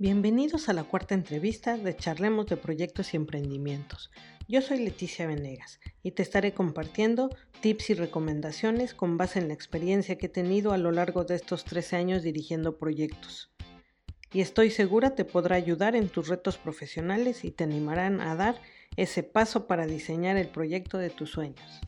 Bienvenidos a la cuarta entrevista de Charlemos de Proyectos y Emprendimientos. Yo soy Leticia Venegas y te estaré compartiendo tips y recomendaciones con base en la experiencia que he tenido a lo largo de estos 13 años dirigiendo proyectos. Y estoy segura te podrá ayudar en tus retos profesionales y te animarán a dar ese paso para diseñar el proyecto de tus sueños.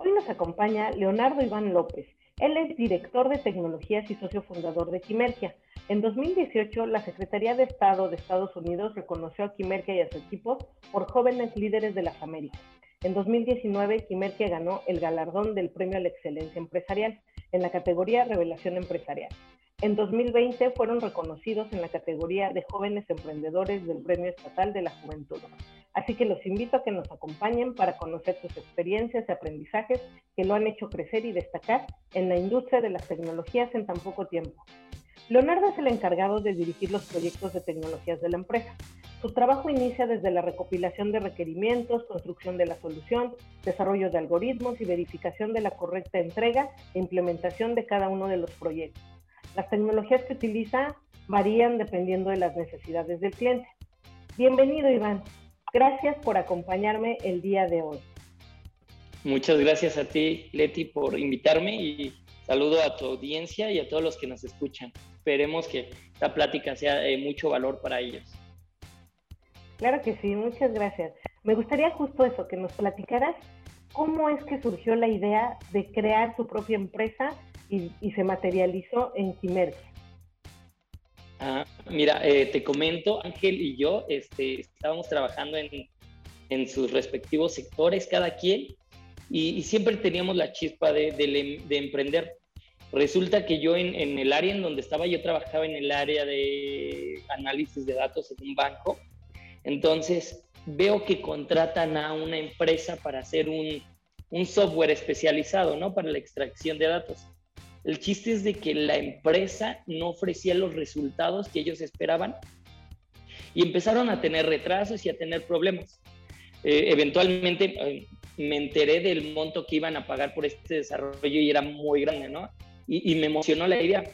Hoy nos acompaña Leonardo Iván López. Él es director de tecnologías y socio fundador de Quimergia en 2018, la Secretaría de Estado de Estados Unidos reconoció a Quimerquia y a su equipo por jóvenes líderes de las Américas. En 2019, Quimerquia ganó el galardón del Premio a la Excelencia Empresarial en la categoría Revelación Empresarial. En 2020 fueron reconocidos en la categoría de jóvenes emprendedores del Premio Estatal de la Juventud. Así que los invito a que nos acompañen para conocer sus experiencias y aprendizajes que lo han hecho crecer y destacar en la industria de las tecnologías en tan poco tiempo. Leonardo es el encargado de dirigir los proyectos de tecnologías de la empresa. Su trabajo inicia desde la recopilación de requerimientos, construcción de la solución, desarrollo de algoritmos y verificación de la correcta entrega e implementación de cada uno de los proyectos. Las tecnologías que utiliza varían dependiendo de las necesidades del cliente. Bienvenido, Iván. Gracias por acompañarme el día de hoy. Muchas gracias a ti, Leti, por invitarme y saludo a tu audiencia y a todos los que nos escuchan esperemos que esta plática sea de mucho valor para ellos. Claro que sí, muchas gracias. Me gustaría justo eso, que nos platicaras cómo es que surgió la idea de crear su propia empresa y, se materializó en Quimerge. Ah, mira, eh, te comento, Ángel y yo este, estábamos trabajando en, en, sus respectivos sectores, cada quien, y, siempre teníamos la chispa de, de, de emprender. Resulta que yo en, el área en donde estaba, yo trabajaba en el área de análisis de datos en un banco. Entonces veo que contratan a una empresa para hacer un, software especializado, ¿no? Para la extracción de datos. El chiste es de que la empresa no ofrecía los resultados que ellos esperaban y empezaron a tener retrasos y a tener problemas. Eh, eventualmente eh, me enteré del monto que iban a pagar por este desarrollo y era muy grande, ¿no? Y, me emocionó la idea.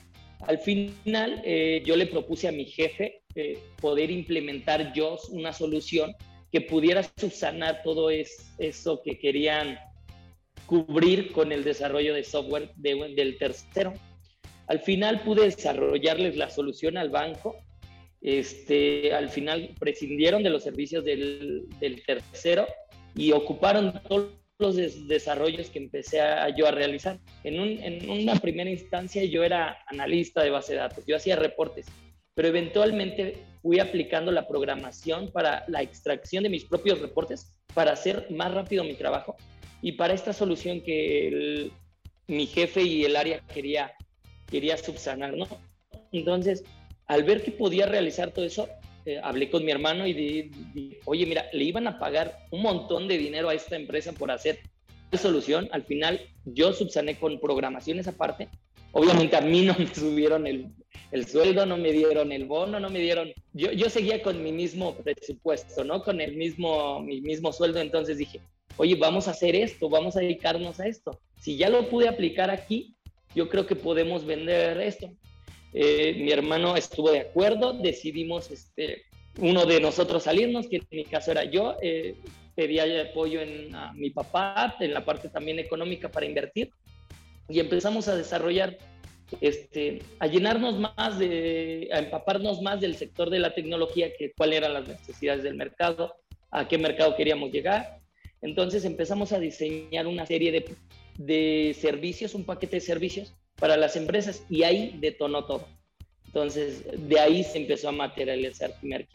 Al final, eh, yo le propuse a mi jefe eh, poder implementar yo una solución que pudiera subsanar todo eso que querían cubrir con el desarrollo de software del tercero. Al final pude desarrollarles la solución al banco. Este, al final prescindieron de los servicios del, del tercero y ocuparon todo los desarrollos que empecé a, yo a realizar. En, en, una primera instancia yo era analista de base de datos, yo hacía reportes, pero eventualmente fui aplicando la programación para la extracción de mis propios reportes para hacer más rápido mi trabajo y para esta solución que mi jefe y el área quería, quería subsanar, ¿no? Entonces, al ver que podía realizar todo eso, eh, hablé con mi hermano y dije, oye, mira, le iban a pagar un montón de dinero a esta empresa por hacer solución. Al final, yo subsané con programaciones aparte. Obviamente a mí no me subieron el, el sueldo, no me dieron el bono, no me dieron... Yo, yo seguía con mi mismo presupuesto, ¿no? Con el mismo, mi mismo sueldo. Entonces dije, oye, vamos a hacer esto, vamos a dedicarnos a esto. Si ya lo pude aplicar aquí, yo creo que podemos vender esto. Eh, mi hermano estuvo de acuerdo, decidimos este, uno de nosotros salirnos, que en mi caso era yo, eh, pedía apoyo en a mi papá, en la parte también económica para invertir, y empezamos a desarrollar, este, a llenarnos más de, a empaparnos más del sector de la tecnología, que cuáles eran las necesidades del mercado, a qué mercado queríamos llegar. Entonces empezamos a diseñar una serie de, de servicios, un paquete de servicios para las empresas y ahí detonó todo. Entonces, de ahí se empezó a materializar Timerki.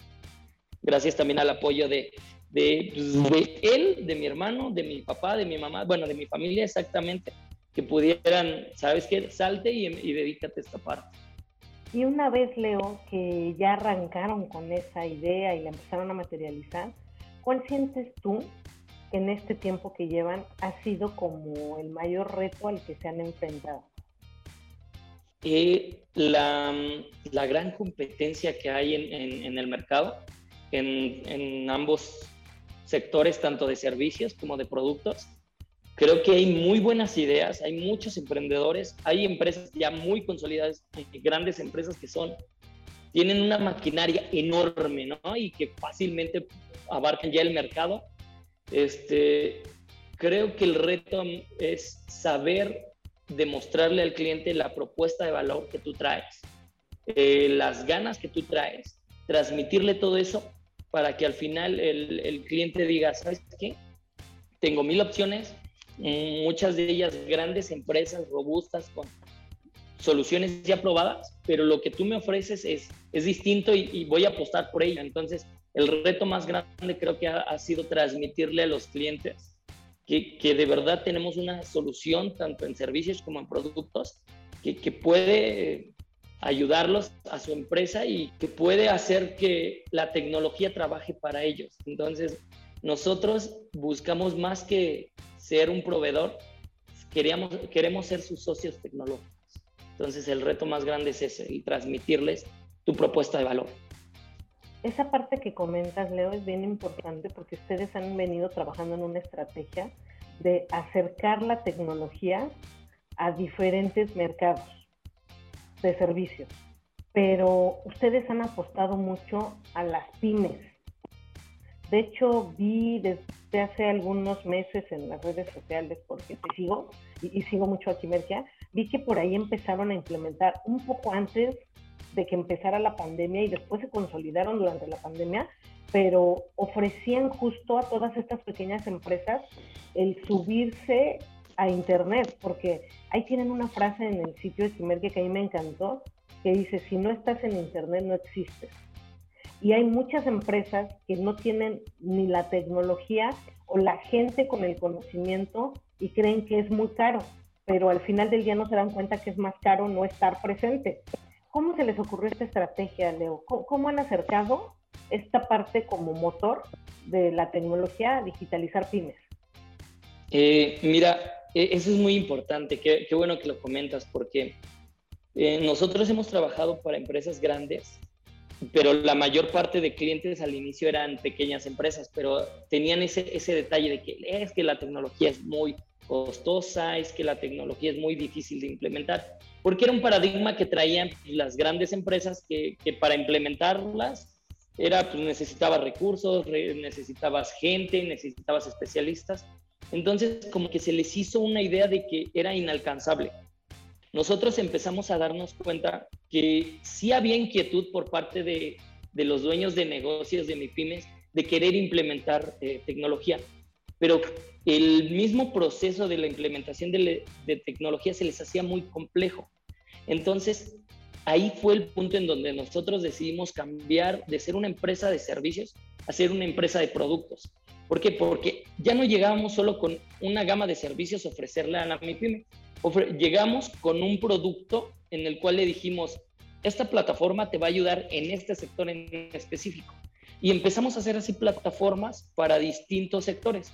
Gracias también al apoyo de, de, pues, de, él, de mi hermano, de mi papá, de mi mamá, bueno, de mi familia exactamente, que pudieran, ¿sabes qué? Salte y, y dedícate a esta parte. Y una vez, Leo, que ya arrancaron con esa idea y la empezaron a materializar, ¿cuál sientes tú que en este tiempo que llevan ha sido como el mayor reto al que se han enfrentado? Eh, la, la, gran competencia que hay en, en, el mercado, en, en, ambos sectores, tanto de servicios como de productos. Creo que hay muy buenas ideas, hay muchos emprendedores, hay empresas ya muy consolidadas, grandes empresas que son tienen una maquinaria enorme, ¿no? Y que fácilmente abarcan ya el mercado. Este, creo que el reto es saber demostrarle al cliente la propuesta de valor que tú traes, eh, las ganas que tú traes, transmitirle todo eso para que al final el, el cliente diga, ¿sabes qué? Tengo mil opciones, muchas de ellas grandes empresas robustas con soluciones ya probadas, pero lo que tú me ofreces es, es distinto y, voy a apostar por ello. Entonces, el reto más grande creo que ha, sido transmitirle a los clientes que, de verdad tenemos una solución tanto en servicios como en productos que, que puede ayudarlos a su empresa y que puede hacer que la tecnología trabaje para ellos. Entonces, nosotros buscamos más que ser un proveedor, queríamos, queremos ser sus socios tecnológicos. Entonces el reto más grande es ese, y transmitirles tu propuesta de valor. Esa parte que comentas, Leo, es bien importante porque ustedes han venido trabajando en una estrategia de acercar la tecnología a diferentes mercados de servicios. Pero ustedes han apostado mucho a las pymes de hecho, vi desde hace algunos meses en las redes sociales, porque te sigo y, sigo mucho a Quimercia, vi que por ahí empezaron a implementar un poco antes de que empezara la pandemia y después se consolidaron durante la pandemia, pero ofrecían justo a todas estas pequeñas empresas el subirse a Internet, porque ahí tienen una frase en el sitio de Quimercia que a mí me encantó, que dice, si no estás en Internet no existes. Y hay muchas empresas que no tienen ni la tecnología o la gente con el conocimiento y creen que es muy caro, pero al final del día no se dan cuenta que es más caro no estar presente. ¿Cómo se les ocurrió esta estrategia, Leo? ¿Cómo, han acercado esta parte como motor de la tecnología a digitalizar pymes? Eh, mira, e, eso es muy importante, qué, bueno que lo comentas, porque eh, nosotros hemos trabajado para empresas grandes pero la mayor parte de clientes al inicio eran pequeñas empresas, pero tenían ese, ese detalle de que es que la tecnología es muy costosa, es que la tecnología es muy difícil de implementar, porque era un paradigma que traían las grandes empresas que, que para implementarlas era, pues necesitabas recursos, necesitabas gente, necesitabas especialistas. Entonces, como que se les hizo una idea de que era inalcanzable nosotros empezamos a darnos cuenta que sí había inquietud por parte de, los dueños de negocios de MIPIMES de querer implementar eh, tecnología, pero el mismo proceso de la implementación de, de, tecnología se les hacía muy complejo. Entonces, ahí fue el punto en donde nosotros decidimos cambiar de ser una empresa de servicios a ser una empresa de productos. ¿Por qué? Porque ya no llegábamos solo con una gama de servicios ofrecerle a la MIPYME, llegamos con un producto en el cual le dijimos, esta plataforma te va a ayudar en este sector en específico. Y empezamos a hacer así plataformas para distintos sectores.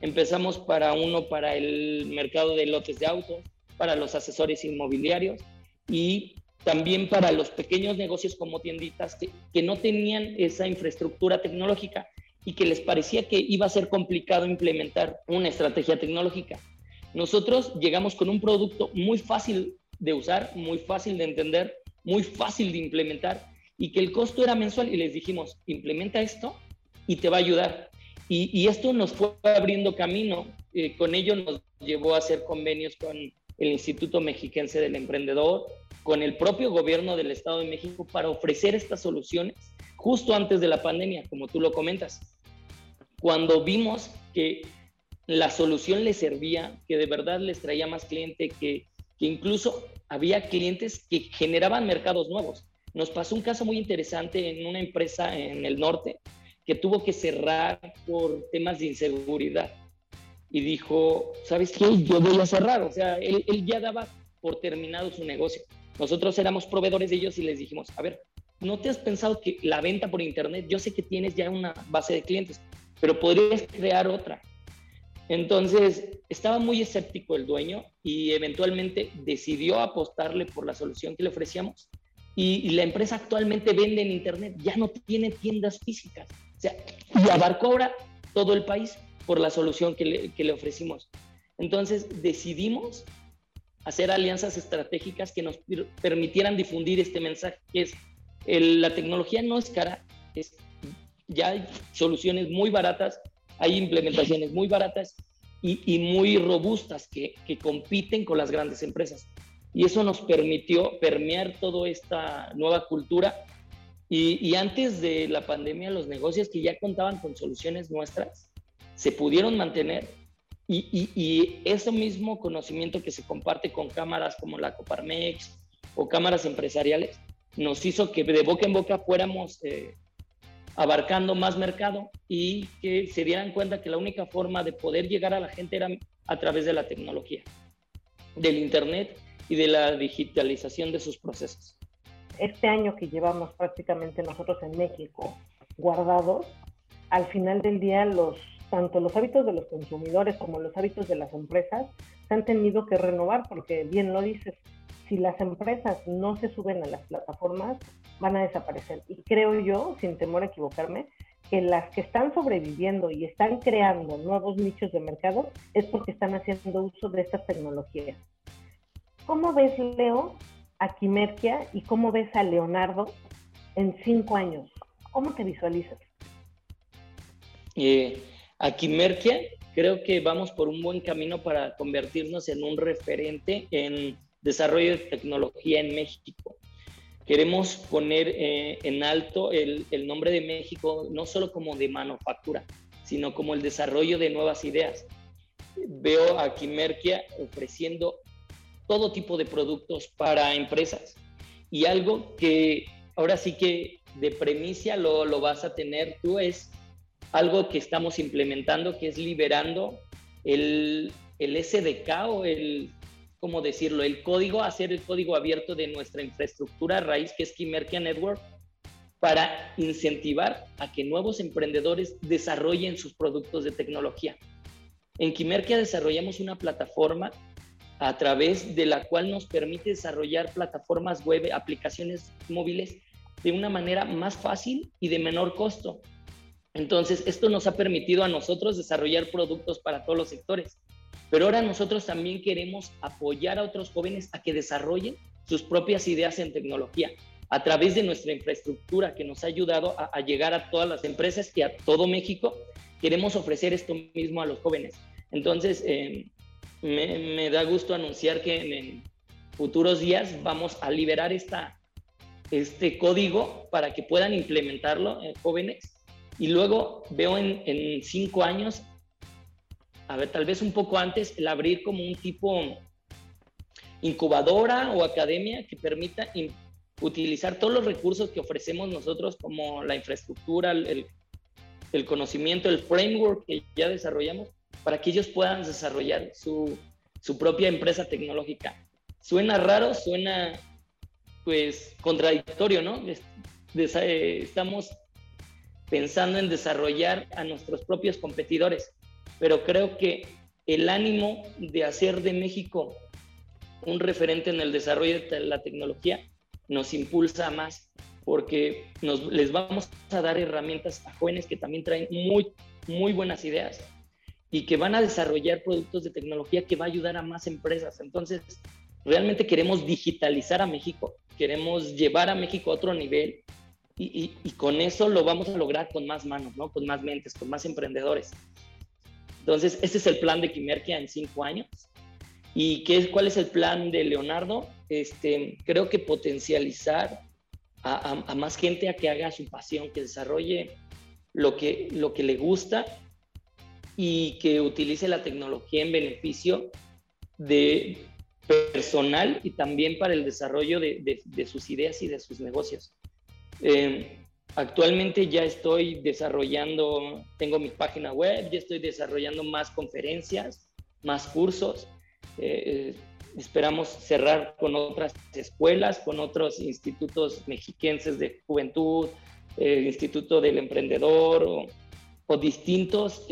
Empezamos para uno para el mercado de lotes de autos, para los asesores inmobiliarios y también para los pequeños negocios como tienditas que, que no tenían esa infraestructura tecnológica y que les parecía que iba a ser complicado implementar una estrategia tecnológica. Nosotros llegamos con un producto muy fácil de usar, muy fácil de entender, muy fácil de implementar y que el costo era mensual y les dijimos, implementa esto y te va a ayudar. Y, esto nos fue abriendo camino. Eh, con ello nos llevó a hacer convenios con el Instituto Mexiquense del Emprendedor, con el propio gobierno del Estado de México para ofrecer estas soluciones justo antes de la pandemia, como tú lo comentas. Cuando vimos que la solución les servía, que de verdad les traía más cliente, que, que incluso había clientes que generaban mercados nuevos. Nos pasó un caso muy interesante en una empresa en el norte que tuvo que cerrar por temas de inseguridad. Y dijo, ¿sabes qué? Yo voy a cerrar. O sea, él, él ya daba por terminado su negocio. Nosotros éramos proveedores de ellos y les dijimos, a ver, ¿no te has pensado que la venta por Internet, yo sé que tienes ya una base de clientes, pero podrías crear otra? Entonces, estaba muy escéptico el dueño y eventualmente decidió apostarle por la solución que le ofrecíamos. Y, la empresa actualmente vende en Internet, ya no tiene tiendas físicas. Sea, y abarcó ahora todo el país por la solución que le, ofrecimos. Entonces, decidimos hacer alianzas estratégicas que nos permitieran difundir este mensaje, que es la tecnología no es cara, es, ya hay soluciones muy baratas, hay implementaciones muy baratas y, muy robustas que, compiten con las grandes empresas. Y eso nos permitió permear toda esta nueva cultura. Y, y antes de la pandemia, los negocios que ya contaban con soluciones nuestras se pudieron mantener y, y, y, eso mismo conocimiento que se comparte con cámaras como la Coparmex o cámaras empresariales nos hizo que de boca en boca fuéramos eh, abarcando más mercado y que se dieran cuenta que la única forma de poder llegar a la gente era a través de la tecnología, del Internet y de la digitalización de sus procesos. Este año que llevamos prácticamente nosotros en México guardados, al final del día los tanto los hábitos de los consumidores como los hábitos de las empresas se han tenido que renovar porque bien lo dices, si las empresas no se suben a las plataformas, van a desaparecer. Y creo yo, sin temor a equivocarme, que las que están sobreviviendo y están creando nuevos nichos de mercado es porque están haciendo uso de estas tecnologías. ¿Cómo ves, Leo, a Quimerquia y cómo ves a Leonardo en cinco años? ¿Cómo te visualizas? Eh, a Quimerquia creo que vamos por un buen camino para convertirnos en un referente en desarrollo de tecnología en México. Queremos poner eh, en alto el, nombre de México no solo como de manufactura, sino como el desarrollo de nuevas ideas. Veo a Quimerquia ofreciendo todo tipo de productos para empresas y algo que ahora sí que de premicia lo, lo vas a tener tú es algo que estamos implementando que es liberando el, el SDK o el ¿cómo decirlo? El código, hacer el código abierto de nuestra infraestructura raíz, que es Quimerkia Network, para incentivar a que nuevos emprendedores desarrollen sus productos de tecnología. En Quimerkia desarrollamos una plataforma a través de la cual nos permite desarrollar plataformas web, aplicaciones móviles de una manera más fácil y de menor costo. Entonces, esto nos ha permitido a nosotros desarrollar productos para todos los sectores. Pero ahora nosotros también queremos apoyar a otros jóvenes a que desarrollen sus propias ideas en tecnología a través de nuestra infraestructura que nos ha ayudado a, llegar a todas las empresas y a todo México. Queremos ofrecer esto mismo a los jóvenes. Entonces, eh, me, da gusto anunciar que en, futuros días vamos a liberar este código para que puedan implementarlo en eh, jóvenes. Y luego veo en, cinco años a ver, tal vez un poco antes, el abrir como un tipo incubadora o academia que permita utilizar todos los recursos que ofrecemos nosotros, como la infraestructura, el, conocimiento, el framework que ya desarrollamos, para que ellos puedan desarrollar su, su propia empresa tecnológica. Suena raro, suena pues contradictorio, ¿no? Eh, estamos pensando en desarrollar a nuestros propios competidores, pero creo que el ánimo de hacer de México un referente en el desarrollo de la tecnología nos impulsa más porque nos, les vamos a dar herramientas a jóvenes que también traen muy, muy buenas ideas y que van a desarrollar productos de tecnología que va a ayudar a más empresas. Entonces, realmente queremos digitalizar a México, queremos llevar a México a otro nivel y, y, con eso lo vamos a lograr con más manos, ¿no? con más mentes, con más emprendedores. Entonces, este es el plan de Quimerquia en cinco años. ¿Y qué, cuál es el plan de Leonardo? Este, creo que potencializar a, más gente a que haga su pasión, que desarrolle lo que, lo que le gusta y que utilice la tecnología en beneficio de personal y también para el desarrollo de, sus ideas y de sus negocios. Eh, Actualmente ya estoy desarrollando, tengo mi página web, ya estoy desarrollando más conferencias, más cursos. Eh, eh, esperamos cerrar con otras escuelas, con otros institutos mexiquenses de juventud, eh, Instituto del Emprendedor o distintos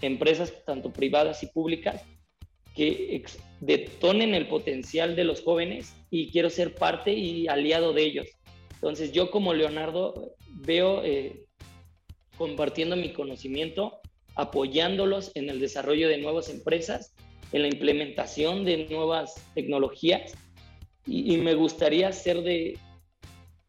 empresas, tanto privadas y públicas, que detonen el potencial de los jóvenes y quiero ser parte y aliado de ellos. Entonces yo como Leonardo veo eh, compartiendo mi conocimiento, apoyándolos en el desarrollo de nuevas empresas, en la implementación de nuevas tecnologías y, me gustaría ser de,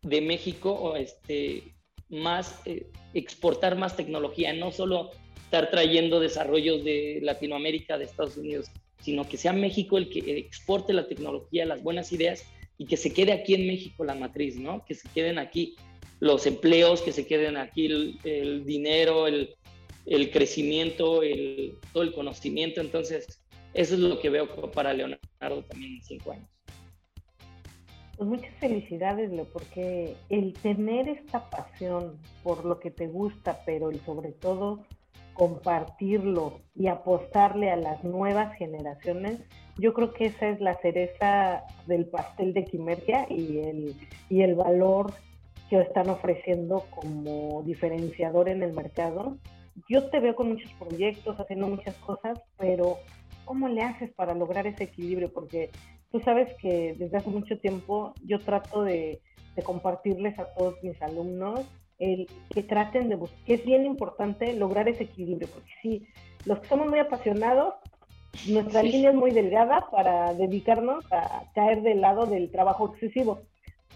de México este, más, eh, exportar más tecnología, no solo estar trayendo desarrollos de Latinoamérica, de Estados Unidos, sino que sea México el que exporte la tecnología, las buenas ideas y que se quede aquí en México la matriz, ¿no? Que se queden aquí los empleos, que se queden aquí el, dinero, el, el crecimiento, el, todo el conocimiento. Entonces, eso es lo que veo para Leonardo también en cinco años. Pues muchas felicidades, Leo, porque el tener esta pasión por lo que te gusta, pero y sobre todo compartirlo y apostarle a las nuevas generaciones, yo creo que esa es la cereza del pastel de Quimergia y el, y el valor que están ofreciendo como diferenciador en el mercado. Yo te veo con muchos proyectos, haciendo muchas cosas, pero ¿cómo le haces para lograr ese equilibrio? Porque tú sabes que desde hace mucho tiempo yo trato de, de compartirles a todos mis alumnos el que traten de buscar, que es bien importante lograr ese equilibrio, porque sí, los que somos muy apasionados, nuestra línea es muy delgada para dedicarnos a caer del lado del trabajo excesivo,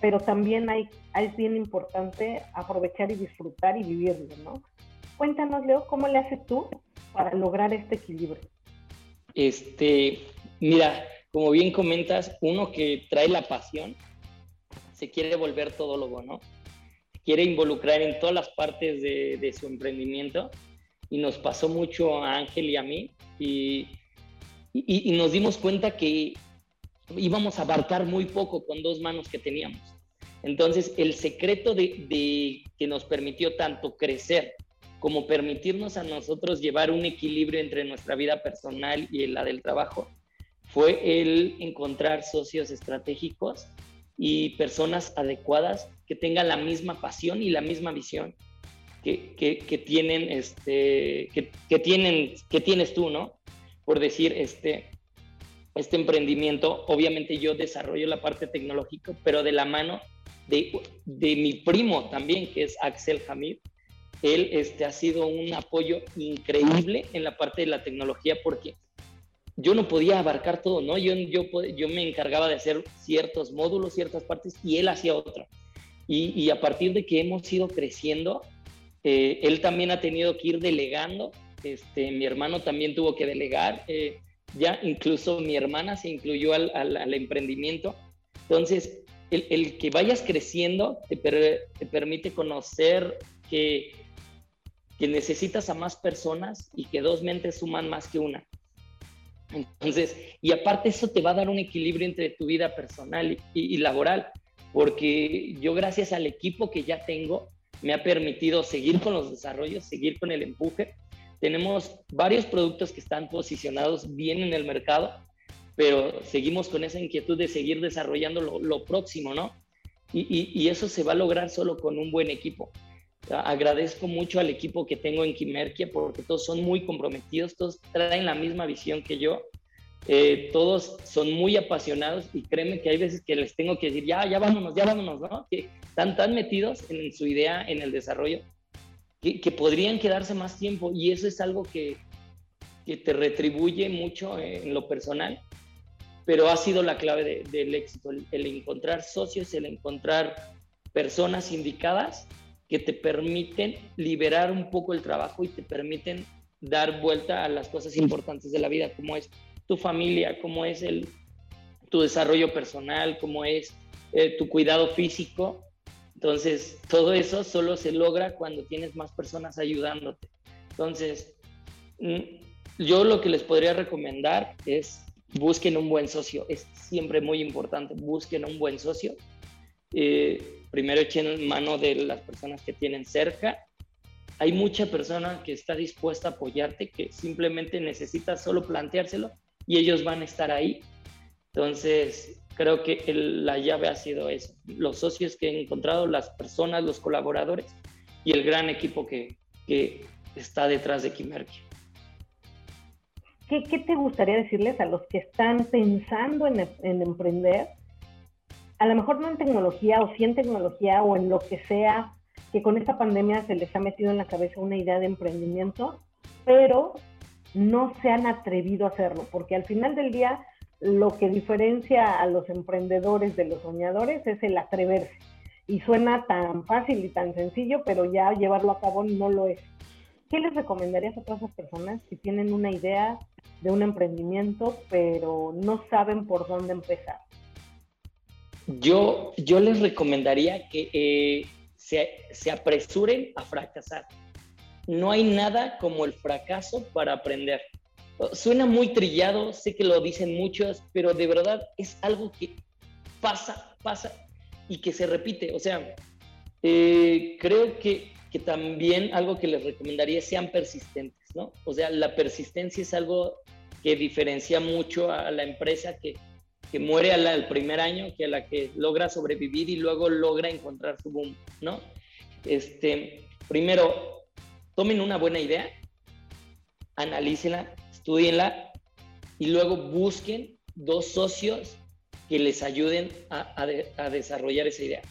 pero también hay, es bien importante aprovechar y disfrutar y vivirlo, ¿no? Cuéntanos, Leo, ¿cómo le haces tú para lograr este equilibrio? Este, mira, como bien comentas, uno que trae la pasión se quiere volver todólogo, ¿no? Quiere involucrar en todas las partes de, su emprendimiento y nos pasó mucho a Ángel y a mí y, nos dimos cuenta que íbamos a abarcar muy poco con dos manos que teníamos. Entonces, el secreto de, que nos permitió tanto crecer como permitirnos a nosotros llevar un equilibrio entre nuestra vida personal y la del trabajo fue el encontrar socios estratégicos y personas adecuadas que tengan la misma pasión y la misma visión que, que, tienen, este, que, tienen, que tienes tú, ¿no? Por decir, este, este emprendimiento, obviamente yo desarrollo la parte tecnológica, pero de la mano de, de mi primo también, que es Axel Hamid. Él este, ha sido un apoyo increíble en la parte de la tecnología porque yo no podía abarcar todo, ¿no? Yo, yo, yo me encargaba de hacer ciertos módulos, ciertas partes, y él hacía otra. Y, y a partir de que hemos ido creciendo, eh, él también ha tenido que ir delegando. Este, mi hermano también tuvo que delegar. Eh, ya incluso mi hermana se incluyó al, al, emprendimiento. Entonces, el, el, que vayas creciendo te, te permite conocer que, que necesitas a más personas y que dos mentes suman más que una. Entonces, y aparte eso te va a dar un equilibrio entre tu vida personal y, laboral, porque yo gracias al equipo que ya tengo, me ha permitido seguir con los desarrollos, seguir con el empuje. Tenemos varios productos que están posicionados bien en el mercado, pero seguimos con esa inquietud de seguir desarrollando lo, próximo, ¿no? Y, y, eso se va a lograr solo con un buen equipo. Agradezco mucho al equipo que tengo en Quimerquia porque todos son muy comprometidos, todos traen la misma visión que yo, eh, todos son muy apasionados y créeme que hay veces que les tengo que decir, ya, ya vámonos, ya vámonos, ¿no? Que están tan metidos en su idea, en el desarrollo, que, que podrían quedarse más tiempo y eso es algo que, que te retribuye mucho en lo personal, pero ha sido la clave del éxito, el encontrar socios, el encontrar personas indicadas que te permiten liberar un poco el trabajo y te permiten dar vuelta a las cosas importantes de la vida, como es tu familia, como es el, tu desarrollo personal, como es eh, tu cuidado físico. Entonces, todo eso solo se logra cuando tienes más personas ayudándote. Entonces, mm, yo lo que les podría recomendar es busquen un buen socio. Es siempre muy importante, busquen un buen socio. Eh, primero echen mano de las personas que tienen cerca. Hay mucha persona que está dispuesta a apoyarte, que simplemente necesita solo planteárselo y ellos van a estar ahí. Entonces, creo que la llave ha sido eso. Los socios que he encontrado, las personas, los colaboradores y el gran equipo que, que está detrás de Kimerki. ¿Qué, ¿Qué, te gustaría decirles a los que están pensando en, en emprender a lo mejor no en tecnología o sí en tecnología o en lo que sea, que con esta pandemia se les ha metido en la cabeza una idea de emprendimiento, pero no se han atrevido a hacerlo, porque al final del día lo que diferencia a los emprendedores de los soñadores es el atreverse. y suena tan fácil y tan sencillo, pero ya llevarlo a cabo no lo es. ¿Qué les recomendarías a todas esas personas si tienen una idea de un emprendimiento, pero no saben por dónde empezar? Yo, yo les recomendaría que eh, se, apresuren a fracasar. No hay nada como el fracaso para aprender. Suena muy trillado, sé que lo dicen muchos, pero de verdad es algo que pasa, pasa y que se repite. O sea, eh, creo que, que, también algo que les recomendaría sean persistentes, ¿no? O sea, la persistencia es algo que diferencia mucho a la empresa que, que muere al, primer año que a la que logra sobrevivir y luego logra encontrar su boom, ¿no? Este, primero, tomen una buena idea, analícenla, estudienla y luego busquen dos socios que les ayuden a, desarrollar esa idea.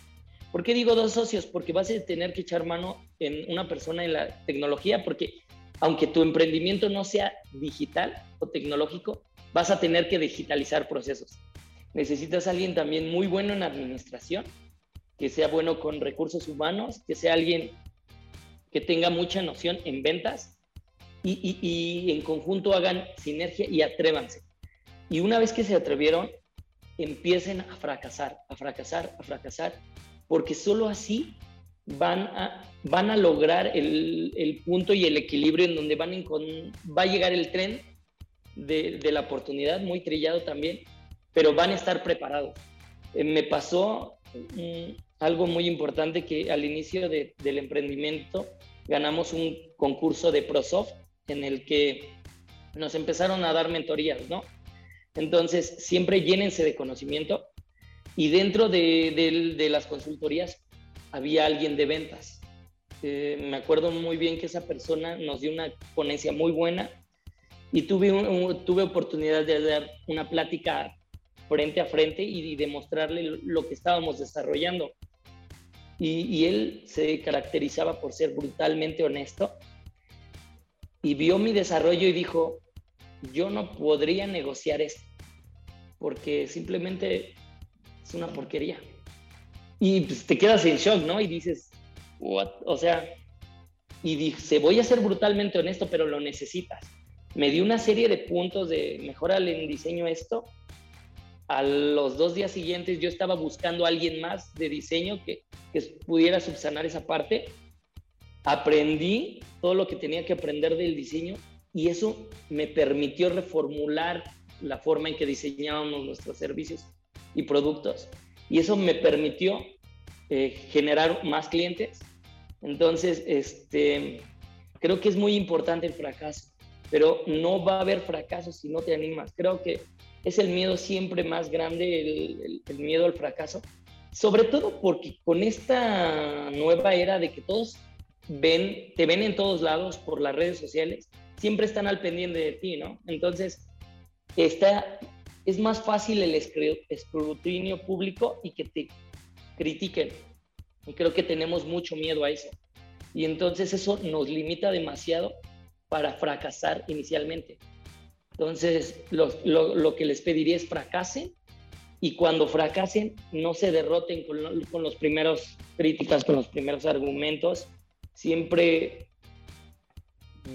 ¿Por qué digo dos socios? Porque vas a tener que echar mano en una persona en la tecnología, porque aunque tu emprendimiento no sea digital o tecnológico, vas a tener que digitalizar procesos. Necesitas alguien también muy bueno en administración, que sea bueno con recursos humanos, que sea alguien que tenga mucha noción en ventas y, y en conjunto hagan sinergia y atrévanse. Y una vez que se atrevieron, empiecen a fracasar, a fracasar, a fracasar, porque solo así van a, van a lograr el, el punto y el equilibrio en donde van va a llegar el tren de, la oportunidad, muy trillado también, pero van a estar preparados. Eh, me pasó mm, algo muy importante que al inicio de, del emprendimiento ganamos un concurso de ProSoft en el que nos empezaron a dar mentorías, ¿no? Entonces, siempre llénense de conocimiento y dentro de, de, las consultorías había alguien de ventas. Eh, me acuerdo muy bien que esa persona nos dio una ponencia muy buena y tuve, tuve oportunidad de dar una plática frente a frente y, demostrarle lo que estábamos desarrollando. Y, él se caracterizaba por ser brutalmente honesto y vio mi desarrollo y dijo, yo no podría negociar esto, porque simplemente es una porquería. Y pues, te quedas en shock, ¿no? Y dices, What? o sea, y dice, voy a ser brutalmente honesto, pero lo necesitas. Me dio una serie de puntos de mejorar en diseño esto. A los dos días siguientes yo estaba buscando a alguien más de diseño que, pudiera subsanar esa parte. Aprendí todo lo que tenía que aprender del diseño y eso me permitió reformular la forma en que diseñábamos nuestros servicios y productos. Y eso me permitió eh, generar más clientes. Entonces, este, creo que es muy importante el fracaso, pero no va a haber fracaso si no te animas. Creo que es el miedo siempre más grande, el, el miedo al fracaso. Sobre todo porque con esta nueva era de que todos ven, te ven en todos lados por las redes sociales, siempre están al pendiente de ti, ¿no? Entonces, está, es más fácil el escrutinio público y que te critiquen. Y creo que tenemos mucho miedo a eso. Y entonces eso nos limita demasiado para fracasar inicialmente. Entonces, lo, lo, que les pediría es fracasen y cuando fracasen, no se derroten con, con los primeros críticas, con los primeros argumentos, siempre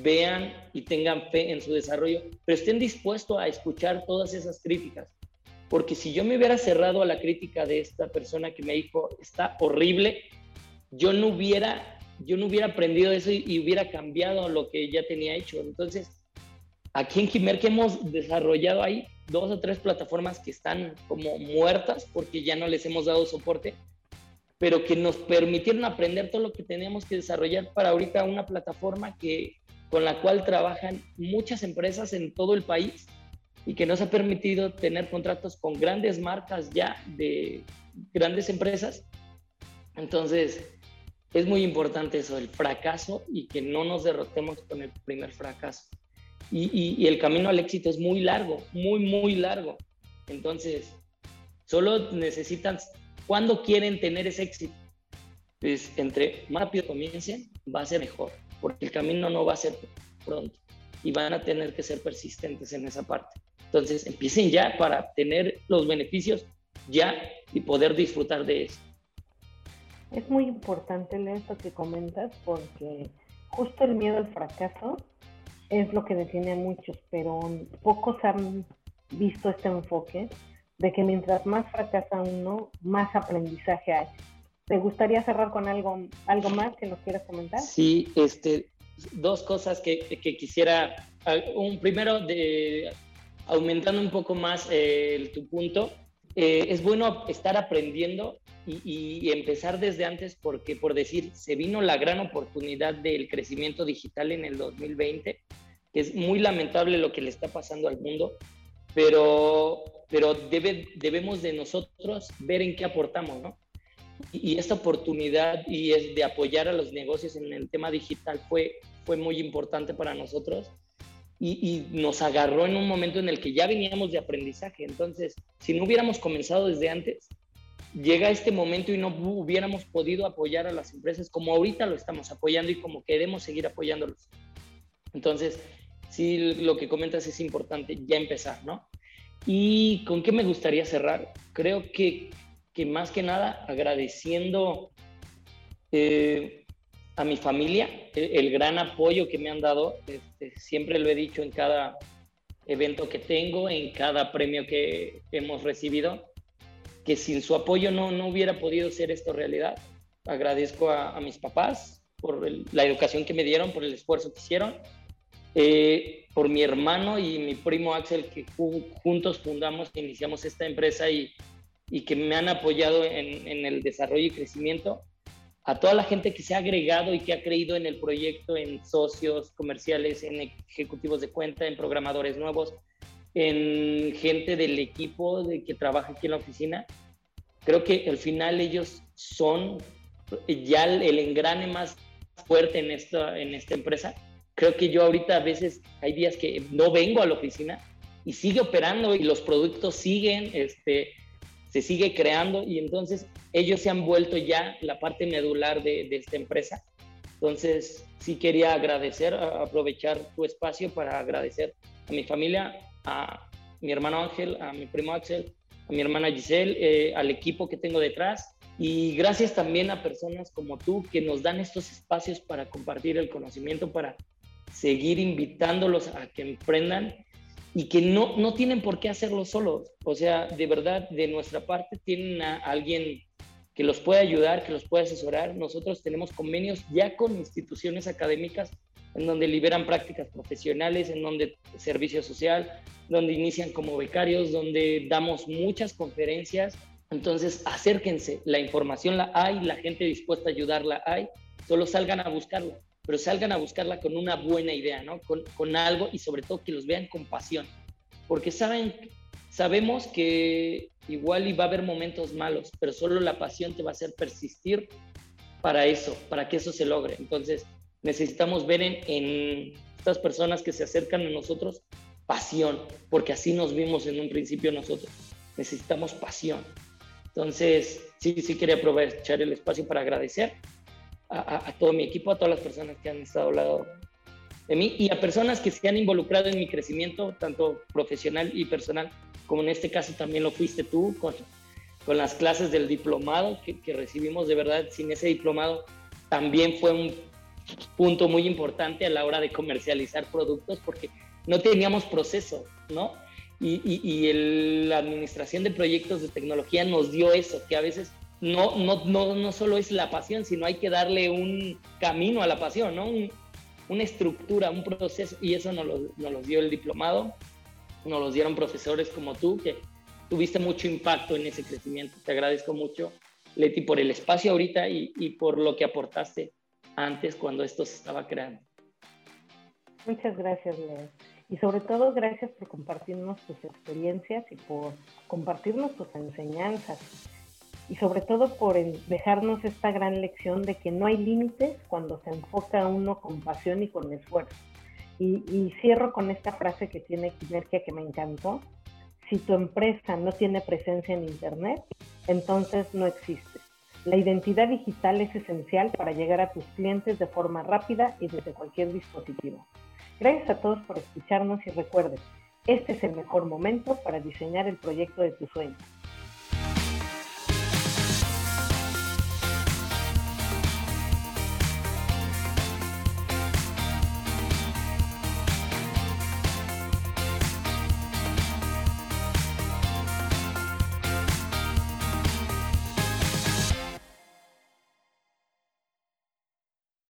vean y tengan fe en su desarrollo, pero estén dispuestos a escuchar todas esas críticas. Porque si yo me hubiera cerrado a la crítica de esta persona que me dijo, está horrible, yo no hubiera, yo no hubiera aprendido eso y, hubiera cambiado lo que ya tenía hecho. Entonces, aquí en Kimer que hemos desarrollado ahí dos o tres plataformas que están como muertas porque ya no les hemos dado soporte, pero que nos permitieron aprender todo lo que teníamos que desarrollar para ahorita una plataforma que, con la cual trabajan muchas empresas en todo el país y que nos ha permitido tener contratos con grandes marcas ya de grandes empresas. Entonces, es muy importante eso, el fracaso y que no nos derrotemos con el primer fracaso. Y, y el camino al éxito es muy largo, muy, muy largo. Entonces, solo necesitan ¿Cuándo quieren tener ese éxito? Pues entre más rápido comiencen, va a ser mejor, porque el camino no va a ser pronto y van a tener que ser persistentes en esa parte. Entonces, empiecen ya para tener los beneficios ya y poder disfrutar de eso. Es muy importante esto que comentas porque justo el miedo al fracaso es lo que detiene a muchos, pero pocos han visto este enfoque de que mientras más fracasa uno, más aprendizaje hay. ¿Te gustaría cerrar con algo, algo más que nos quieras comentar? Sí, este, dos cosas que, quisiera. Un primero, de, aumentando un poco más eh, tu punto, eh, es bueno estar aprendiendo y, y, empezar desde antes porque, por decir, se vino la gran oportunidad del crecimiento digital en el 2020, que es muy lamentable lo que le está pasando al mundo, pero, pero debe, debemos de nosotros ver en qué aportamos, ¿no? Y, esta oportunidad y es de apoyar a los negocios en el tema digital fue, fue muy importante para nosotros y, nos agarró en un momento en el que ya veníamos de aprendizaje. Entonces, si no hubiéramos comenzado desde antes, llega este momento y no hubiéramos podido apoyar a las empresas como ahorita lo estamos apoyando y como queremos seguir apoyándolos. Entonces, sí, lo que comentas es importante, ya empezar, ¿no? ¿Y con qué me gustaría cerrar? Creo que, que más que nada agradeciendo eh, a mi familia, el, gran apoyo que me han dado. Este, siempre lo he dicho en cada evento que tengo, en cada premio que hemos recibido, que sin su apoyo no, no hubiera podido ser esto realidad. Agradezco a, mis papás por la educación que me dieron, por el esfuerzo que hicieron, eh, por mi hermano y mi primo Axel, que juntos fundamos, iniciamos esta empresa y, y que me han apoyado en, en el desarrollo y crecimiento a toda la gente que se ha agregado y que ha creído en el proyecto, en socios comerciales, en ejecutivos de cuenta, en programadores nuevos, en gente del equipo de que trabaja aquí en la oficina. Creo que al final ellos son ya el engrane más fuerte en esta, en esta empresa. Creo que yo ahorita a veces hay días que no vengo a la oficina y sigue operando y los productos siguen, este, se sigue creando y entonces ellos se han vuelto ya la parte medular de, esta empresa. Entonces, sí quería agradecer, aprovechar tu espacio para agradecer a mi familia, a mi hermano Ángel, a mi primo Axel, a mi hermana Giselle, eh, al equipo que tengo detrás y gracias también a personas como tú que nos dan estos espacios para compartir el conocimiento, para seguir invitándolos a que emprendan y que no, no tienen por qué hacerlo solos. O sea, de verdad, de nuestra parte tienen a alguien que los puede ayudar, que los puede asesorar. Nosotros tenemos convenios ya con instituciones académicas en donde liberan prácticas profesionales, en donde servicio social, donde inician como becarios, donde damos muchas conferencias. Entonces, acérquense, la información la hay, la gente dispuesta a ayudarla hay, solo salgan a buscarla pero salgan a buscarla con una buena idea, ¿no? Con, con algo y sobre todo que los vean con pasión, porque saben, sabemos que igual y va a haber momentos malos, pero solo la pasión te va a hacer persistir para eso, para que eso se logre. Entonces, necesitamos ver en, estas personas que se acercan a nosotros pasión, porque así nos vimos en un principio nosotros. Necesitamos pasión. Entonces, sí, sí quería aprovechar el espacio para agradecer a, todo mi equipo, a todas las personas que han estado al lado de mí y a personas que se han involucrado en mi crecimiento, tanto profesional y personal, como en este caso también lo fuiste tú con, con las clases del diplomado que, que recibimos. De verdad, sin ese diplomado también fue un punto muy importante a la hora de comercializar productos porque no teníamos proceso, ¿no? Y, y, y la administración de proyectos de tecnología nos dio eso, que a veces no, no, no, no solo es la pasión, sino hay que darle un camino a la pasión, ¿no? una estructura, un proceso, y eso nos lo, nos dio el diplomado, nos lo dieron profesores como tú, que tuviste mucho impacto en ese crecimiento. Te agradezco mucho, Leti, por el espacio ahorita y, y por lo que aportaste antes cuando esto se estaba creando. Muchas gracias, Leo. Y sobre todo, gracias por compartirnos tus experiencias y por compartirnos tus enseñanzas y sobre todo por dejarnos esta gran lección de que no hay límites cuando se enfoca uno con pasión y con esfuerzo. Y, cierro con esta frase que tiene Kinergia que me encantó. Si tu empresa no tiene presencia en Internet, entonces no existe. La identidad digital es esencial para llegar a tus clientes de forma rápida y desde cualquier dispositivo. Gracias a todos por escucharnos y recuerden, este es el mejor momento para diseñar el proyecto de tus sueños.